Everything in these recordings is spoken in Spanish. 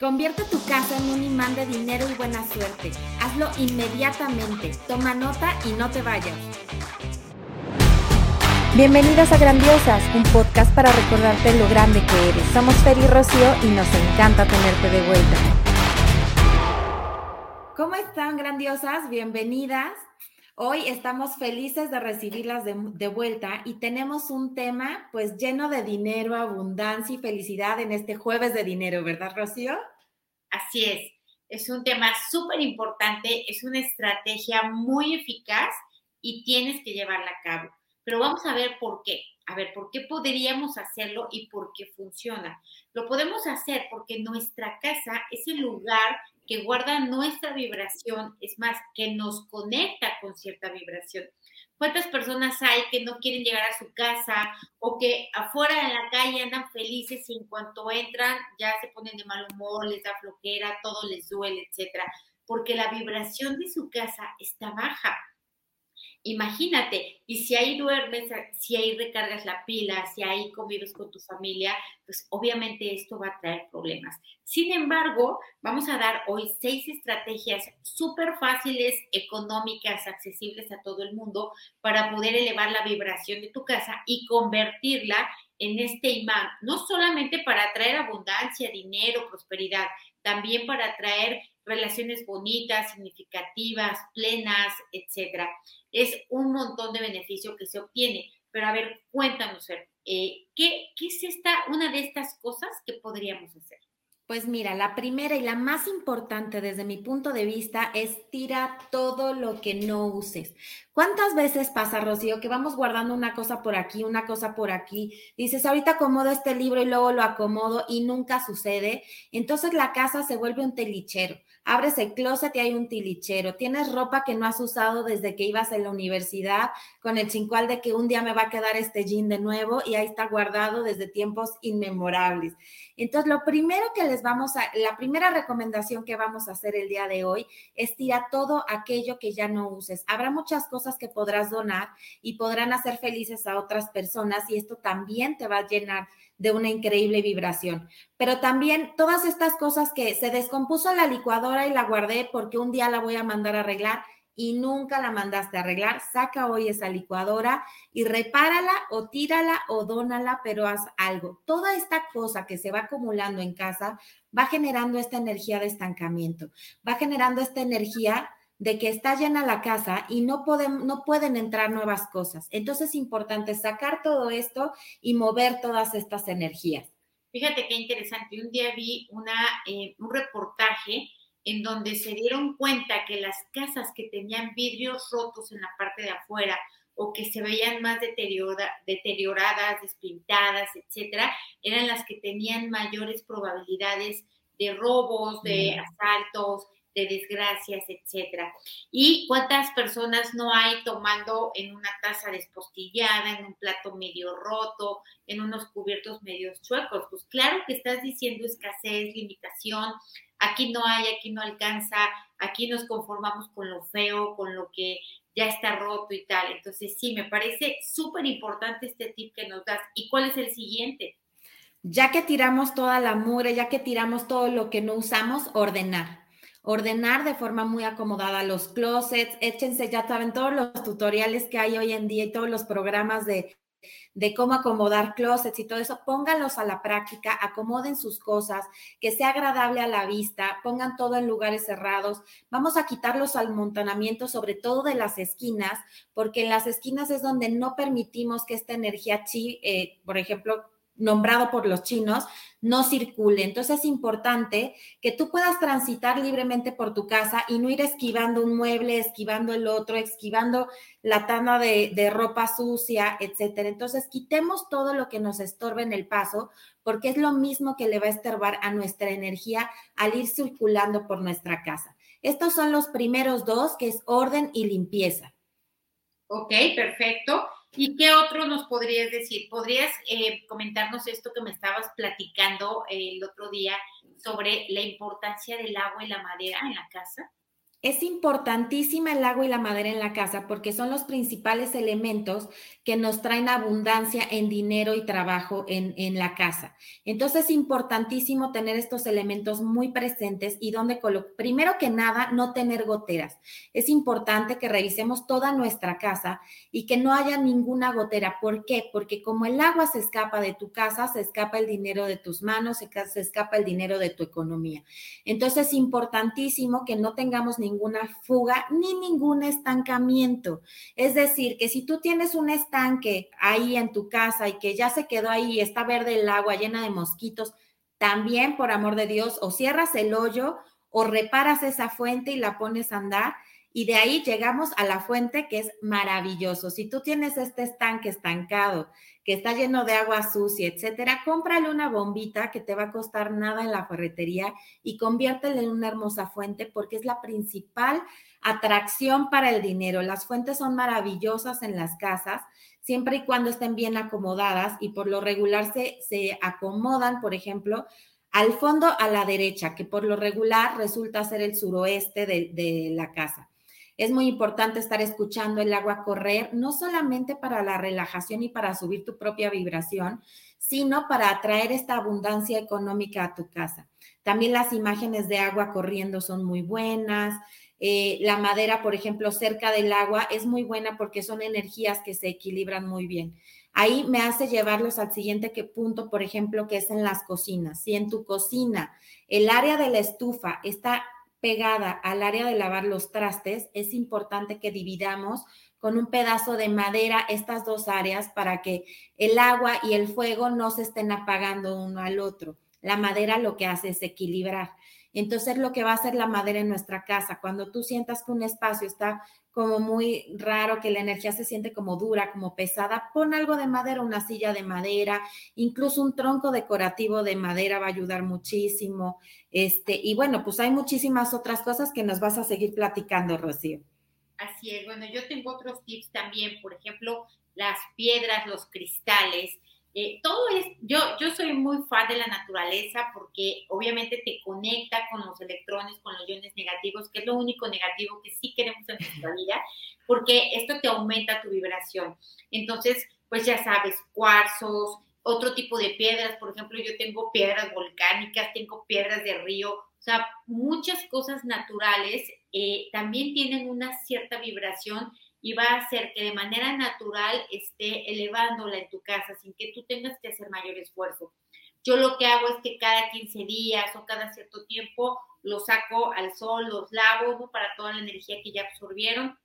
Convierte tu casa en un imán de dinero y buena suerte. Hazlo inmediatamente. Toma nota y no te vayas. Bienvenidas a Grandiosas, un podcast para recordarte lo grande que eres. Somos Fer y Rocío y nos encanta tenerte de vuelta. ¿Cómo están, grandiosas? Bienvenidas. Hoy estamos felices de recibirlas de, de, vuelta y tenemos un tema pues lleno de dinero, abundancia y felicidad en este jueves de dinero, ¿verdad, Rocío? Así es, es un tema súper importante, es una estrategia muy eficaz y tienes que llevarla a cabo. Pero vamos a ver por qué. A ver, ¿por qué podríamos hacerlo y por qué funciona? Lo podemos hacer porque nuestra casa es el lugar que guarda nuestra vibración, es más, que nos conecta con cierta vibración. ¿Cuántas personas hay que no quieren llegar a su casa o que afuera en la calle andan felices y en cuanto entran ya se ponen de mal humor, les da flojera, todo les duele, etcétera? Porque la vibración de su casa está baja. Imagínate, y si ahí duermes, si ahí recargas la pila, si ahí convives con tu familia, pues obviamente esto va a traer problemas. Sin embargo, vamos a dar hoy seis estrategias súper fáciles, económicas, accesibles a todo el mundo para poder elevar la vibración de tu casa y convertirla en este imán, no solamente para atraer abundancia, dinero, prosperidad, también para atraer relaciones bonitas, significativas, plenas, etcétera. Es un montón de beneficio que se obtiene. Pero a ver, cuéntanos, eh, ¿qué, ¿qué es esta, una de estas cosas que podríamos hacer? Pues mira, la primera y la más importante desde mi punto de vista es tira todo lo que no uses. ¿Cuántas veces pasa, Rocío, que vamos guardando una cosa por aquí, una cosa por aquí? Dices, ahorita acomodo este libro y luego lo acomodo y nunca sucede. Entonces la casa se vuelve un telichero. Abres el closet y hay un tilichero. Tienes ropa que no has usado desde que ibas a la universidad con el chincual de que un día me va a quedar este jean de nuevo y ahí está guardado desde tiempos inmemorables. Entonces, lo primero que les vamos a, la primera recomendación que vamos a hacer el día de hoy es tirar todo aquello que ya no uses. Habrá muchas cosas que podrás donar y podrán hacer felices a otras personas y esto también te va a llenar de una increíble vibración. Pero también todas estas cosas que se descompuso la licuadora y la guardé porque un día la voy a mandar a arreglar y nunca la mandaste a arreglar, saca hoy esa licuadora y repárala o tírala o dónala, pero haz algo. Toda esta cosa que se va acumulando en casa va generando esta energía de estancamiento, va generando esta energía de que está llena la casa y no pueden, no pueden entrar nuevas cosas. Entonces es importante sacar todo esto y mover todas estas energías. Fíjate qué interesante. Un día vi eh, un reportaje en donde se dieron cuenta que las casas que tenían vidrios rotos en la parte de afuera o que se veían más deterioradas, despintadas, etcétera, eran las que tenían mayores probabilidades de robos, de mm. asaltos, de desgracias, etcétera. ¿Y cuántas personas no hay tomando en una taza despostillada, en un plato medio roto, en unos cubiertos medio chuecos? Pues claro que estás diciendo escasez, limitación, aquí no hay, aquí no alcanza, aquí nos conformamos con lo feo, con lo que ya está roto y tal. Entonces, sí, me parece súper importante este tip que nos das. ¿Y cuál es el siguiente? Ya que tiramos toda la mugre, ya que tiramos todo lo que no usamos, ordenar ordenar de forma muy acomodada los closets, échense, ya saben, todos los tutoriales que hay hoy en día y todos los programas de, cómo acomodar closets y todo eso, pónganlos a la práctica, acomoden sus cosas, que sea agradable a la vista, pongan todo en lugares cerrados. Vamos a quitar los almontonamientos, sobre todo de las esquinas, porque en las esquinas es donde no permitimos que esta energía chi, eh, por ejemplo, nombrado por los chinos, no circule. Entonces es importante que tú puedas transitar libremente por tu casa y no ir esquivando un mueble, esquivando el otro, esquivando la tanda de, de ropa sucia, etcétera. Entonces quitemos todo lo que nos estorbe en el paso, porque es lo mismo que le va a estorbar a nuestra energía al ir circulando por nuestra casa. Estos son los primeros dos, que es orden y limpieza. Ok, perfecto. ¿Y qué otro nos podrías decir? ¿Podrías eh, comentarnos esto que me estabas platicando el otro día sobre la importancia del agua y la madera en la casa? Es importantísima el agua y la madera en la casa porque son los principales elementos que nos traen abundancia en dinero y trabajo en, en, la casa. Entonces es importantísimo tener estos elementos muy presentes y donde primero que nada no tener goteras. Es importante que revisemos toda nuestra casa y que no haya ninguna gotera. ¿Por qué? Porque como el agua se escapa de tu casa, se escapa el dinero de tus manos, se, se escapa el dinero de tu economía. Entonces es importantísimo que no tengamos ni ninguna fuga ni ningún estancamiento. Es decir, que si tú tienes un estanque ahí en tu casa y que ya se quedó ahí, está verde el agua llena de mosquitos, también por amor de Dios, o cierras el hoyo o reparas esa fuente y la pones a andar. Y de ahí llegamos a la fuente que es maravilloso. Si tú tienes este estanque estancado que está lleno de agua sucia, etcétera, cómprale una bombita que te va a costar nada en la ferretería y conviértela en una hermosa fuente porque es la principal atracción para el dinero. Las fuentes son maravillosas en las casas siempre y cuando estén bien acomodadas y por lo regular se, se acomodan, por ejemplo, al fondo a la derecha, que por lo regular resulta ser el suroeste de, de la casa. Es muy importante estar escuchando el agua correr, no solamente para la relajación y para subir tu propia vibración, sino para atraer esta abundancia económica a tu casa. También las imágenes de agua corriendo son muy buenas. Eh, la madera, por ejemplo, cerca del agua es muy buena porque son energías que se equilibran muy bien. Ahí me hace llevarlos al siguiente punto, por ejemplo, que es en las cocinas. Si en tu cocina el área de la estufa está pegada al área de lavar los trastes, es importante que dividamos con un pedazo de madera estas dos áreas para que el agua y el fuego no se estén apagando uno al otro. La madera lo que hace es equilibrar. Entonces, lo que va a hacer la madera en nuestra casa, cuando tú sientas que un espacio está como muy raro, que la energía se siente como dura, como pesada, pon algo de madera, una silla de madera, incluso un tronco decorativo de madera va a ayudar muchísimo. Este, y bueno, pues hay muchísimas otras cosas que nos vas a seguir platicando, Rocío. Así es, bueno, yo tengo otros tips también, por ejemplo, las piedras, los cristales. Eh, todo es, yo, yo soy muy fan de la naturaleza porque obviamente te conecta con los electrones, con los iones negativos, que es lo único negativo que sí queremos en nuestra vida, porque esto te aumenta tu vibración. Entonces, pues ya sabes, cuarzos, otro tipo de piedras, por ejemplo, yo tengo piedras volcánicas, tengo piedras de río, o sea, muchas cosas naturales eh, también tienen una cierta vibración y va a hacer que de manera natural esté elevándola en tu casa sin que tú tengas que hacer mayor esfuerzo. Yo lo que hago es que cada 15 días o cada cierto tiempo los saco al sol, los lavo ¿no? para toda la energía que ya absorbieron,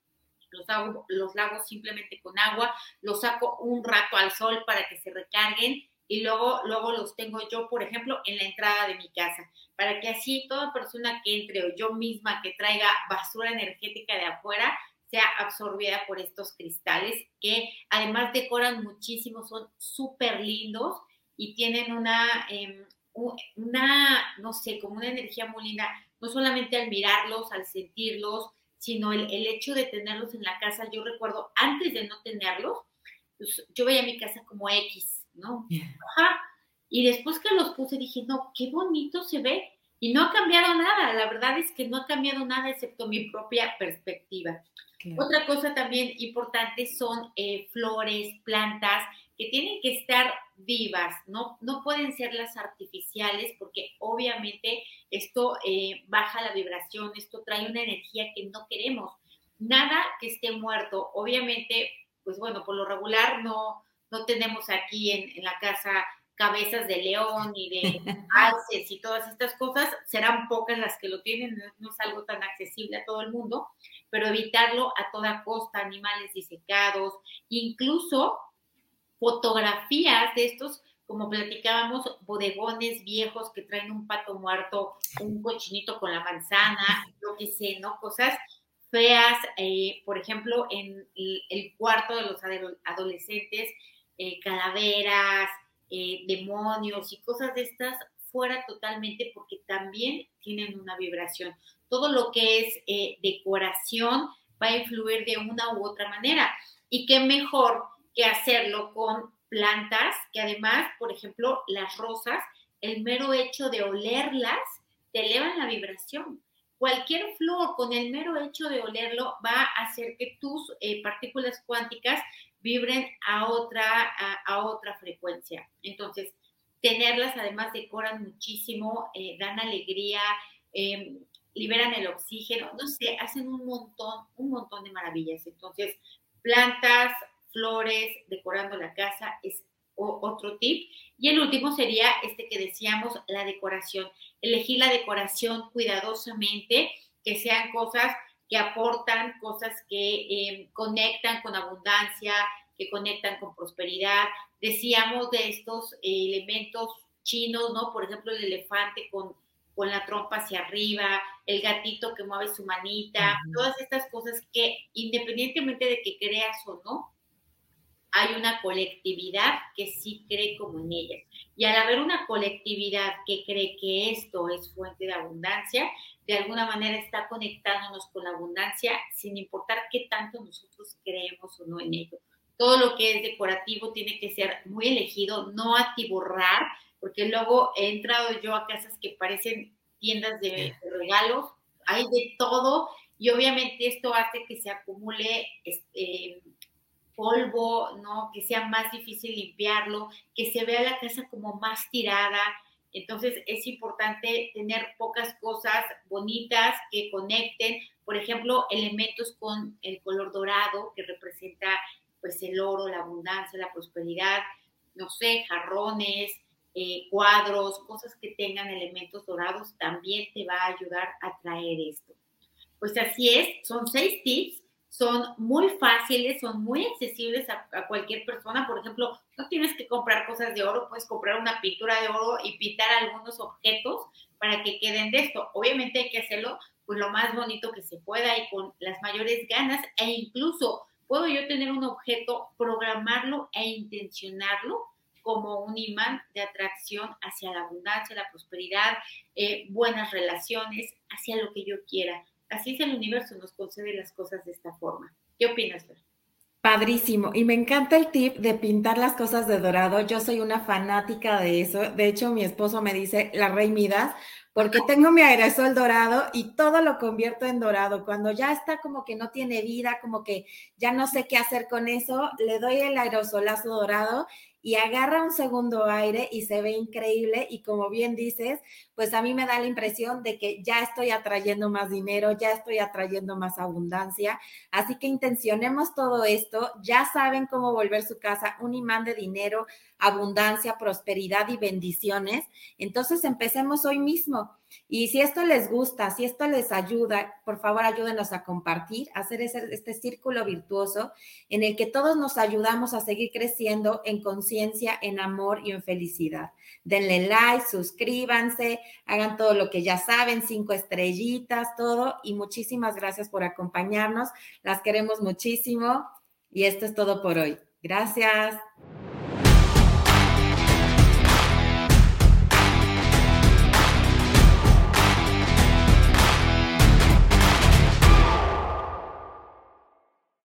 los, hago, los lavo simplemente con agua, los saco un rato al sol para que se recarguen y luego, luego los tengo yo, por ejemplo, en la entrada de mi casa, para que así toda persona que entre o yo misma que traiga basura energética de afuera, sea absorbida por estos cristales que además decoran muchísimo, son súper lindos y tienen una, em, una, no sé, como una energía muy linda, no solamente al mirarlos, al sentirlos, sino el, el hecho de tenerlos en la casa. Yo recuerdo, antes de no tenerlos, pues, yo veía mi casa como X, ¿no? Ajá. Y después que los puse dije, no, qué bonito se ve. Y no ha cambiado nada, la verdad es que no ha cambiado nada excepto mi propia perspectiva. Otra cosa también importante son eh, flores, plantas que tienen que estar vivas, ¿no? No pueden ser las artificiales porque obviamente esto eh, baja la vibración, esto trae una energía que no queremos. Nada que esté muerto, obviamente, pues bueno, por lo regular no, no tenemos aquí en, en la casa cabezas de león y de alces y todas estas cosas, serán pocas las que lo tienen, no es algo tan accesible a todo el mundo, pero evitarlo a toda costa, animales disecados, incluso fotografías de estos, como platicábamos, bodegones viejos que traen un pato muerto, un cochinito con la manzana, lo que sé, ¿no? Cosas feas, eh, por ejemplo, en el, cuarto de los adolescentes, eh, calaveras, eh, demonios y cosas de estas fuera totalmente porque también tienen una vibración todo lo que es eh, decoración va a influir de una u otra manera. Y qué mejor que hacerlo con plantas, que además, por ejemplo, las rosas, el mero hecho de olerlas te elevan la vibración. cualquier flor con el mero hecho de olerlo va a hacer que tus eh, partículas cuánticas vibren a otra, a, otra frecuencia. Entonces, tenerlas además decoran muchísimo, eh, dan alegría, em, liberan el oxígeno, no sé, hacen un montón, un montón de maravillas. Entonces, plantas, flores, decorando la casa es otro tip. Y el último sería este que decíamos, la decoración. Elegir la decoración cuidadosamente, que sean cosas que aportan, cosas que em, conectan con abundancia, que conectan con prosperidad. Decíamos de estos elementos chinos, ¿no? Por ejemplo, el elefante con, con la trompa hacia arriba, el gatito que mueve su manita, todas estas cosas que independientemente de que creas o no, hay una colectividad que sí cree como en ellas. Y al haber una colectividad que cree que esto es fuente de abundancia, de alguna manera está conectándonos con la abundancia sin importar qué tanto nosotros creemos o no en ello. Todo lo que es decorativo tiene que ser muy elegido, no atiborrar, porque luego he entrado yo a casas que parecen tiendas de, regalos, hay de todo y obviamente esto hace que se acumule este, polvo, ¿no? Que sea más difícil limpiarlo, que se vea la casa como más tirada. Entonces es importante tener pocas cosas bonitas que conecten, por ejemplo, elementos con el color dorado que representa pues el oro, la abundancia, la prosperidad, no sé, jarrones, eh, cuadros, cosas que tengan elementos dorados, también te va a ayudar a traer esto. Pues así es, son seis tips son muy fáciles, son muy accesibles a, cualquier persona. Por ejemplo, no tienes que comprar cosas de oro, puedes comprar una pintura de oro y pintar algunos objetos para que queden de esto. Obviamente hay que hacerlo pues lo más bonito que se pueda y con las mayores ganas e incluso puedo yo tener un objeto, programarlo e intencionarlo como un imán de atracción hacia la abundancia, la prosperidad, eh, buenas relaciones, hacia lo que yo quiera así es el universo, nos concede las cosas de esta forma. ¿Qué opinas, Fer? Padrísimo. Y me encanta el tip de pintar las cosas de dorado. Yo soy una fanática de eso. De hecho, mi esposo me dice la rey Midas, porque tengo mi aerosol dorado y todo lo convierto en dorado. Cuando ya está como que no tiene vida, como que ya no sé qué hacer con eso, le doy el aerosolazo dorado y agarra un segundo aire y se ve increíble y como bien dices, pues a mí me da la impresión de que ya estoy atrayendo más dinero, ya estoy atrayendo más abundancia, así que intencionemos todo esto, ya saben cómo volver su casa un imán de dinero, abundancia, prosperidad y bendiciones, entonces empecemos hoy mismo. Y si esto les gusta, si esto les ayuda, por favor ayúdenos a compartir, hacer este círculo virtuoso en el que todos nos ayudamos a seguir creciendo en conciencia, en amor y en felicidad. Denle like, suscríbanse, hagan todo lo que ya saben, cinco estrellitas, todo. Y muchísimas gracias por acompañarnos. Las queremos muchísimo. Y esto es todo por hoy. Gracias.